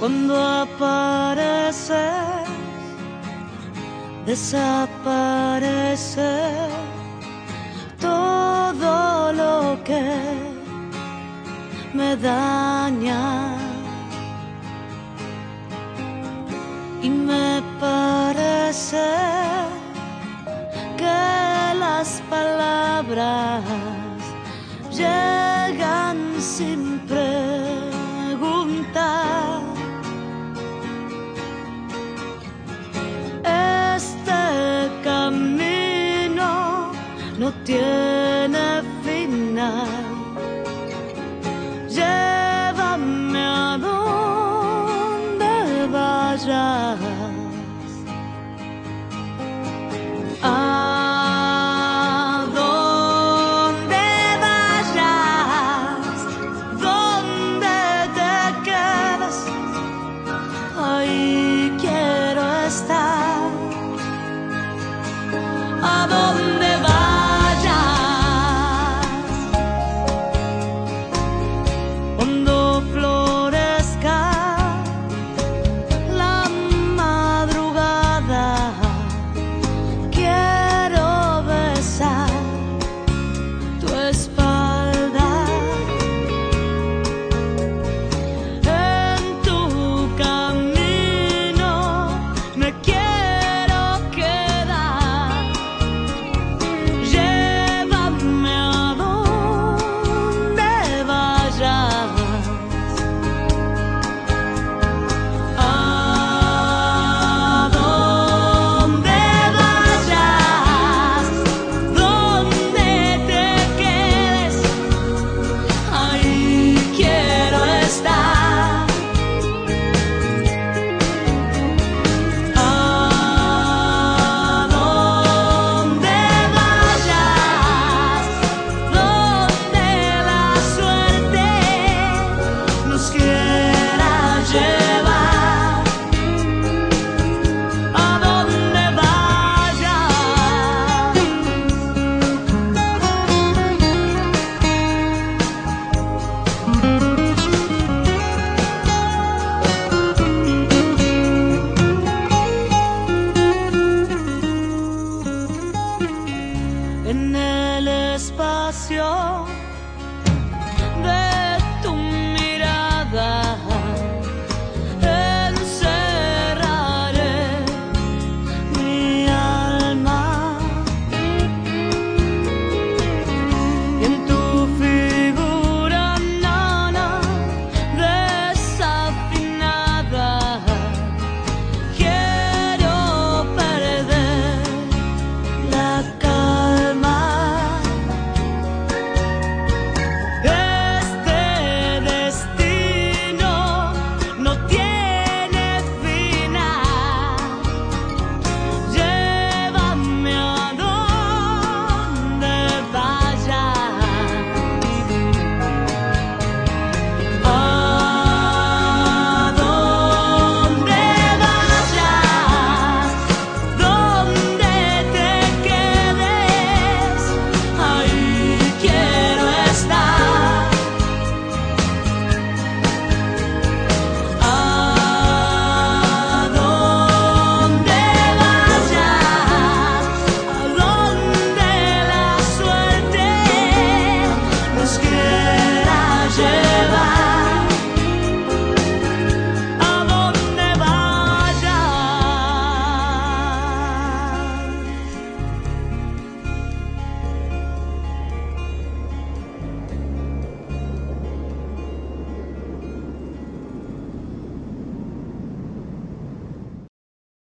Cuando apareces, desaparece todo lo que me daña. Y me parece que las palabras llegan sin no tiene final. Llévame a donde vayas. en el espacio.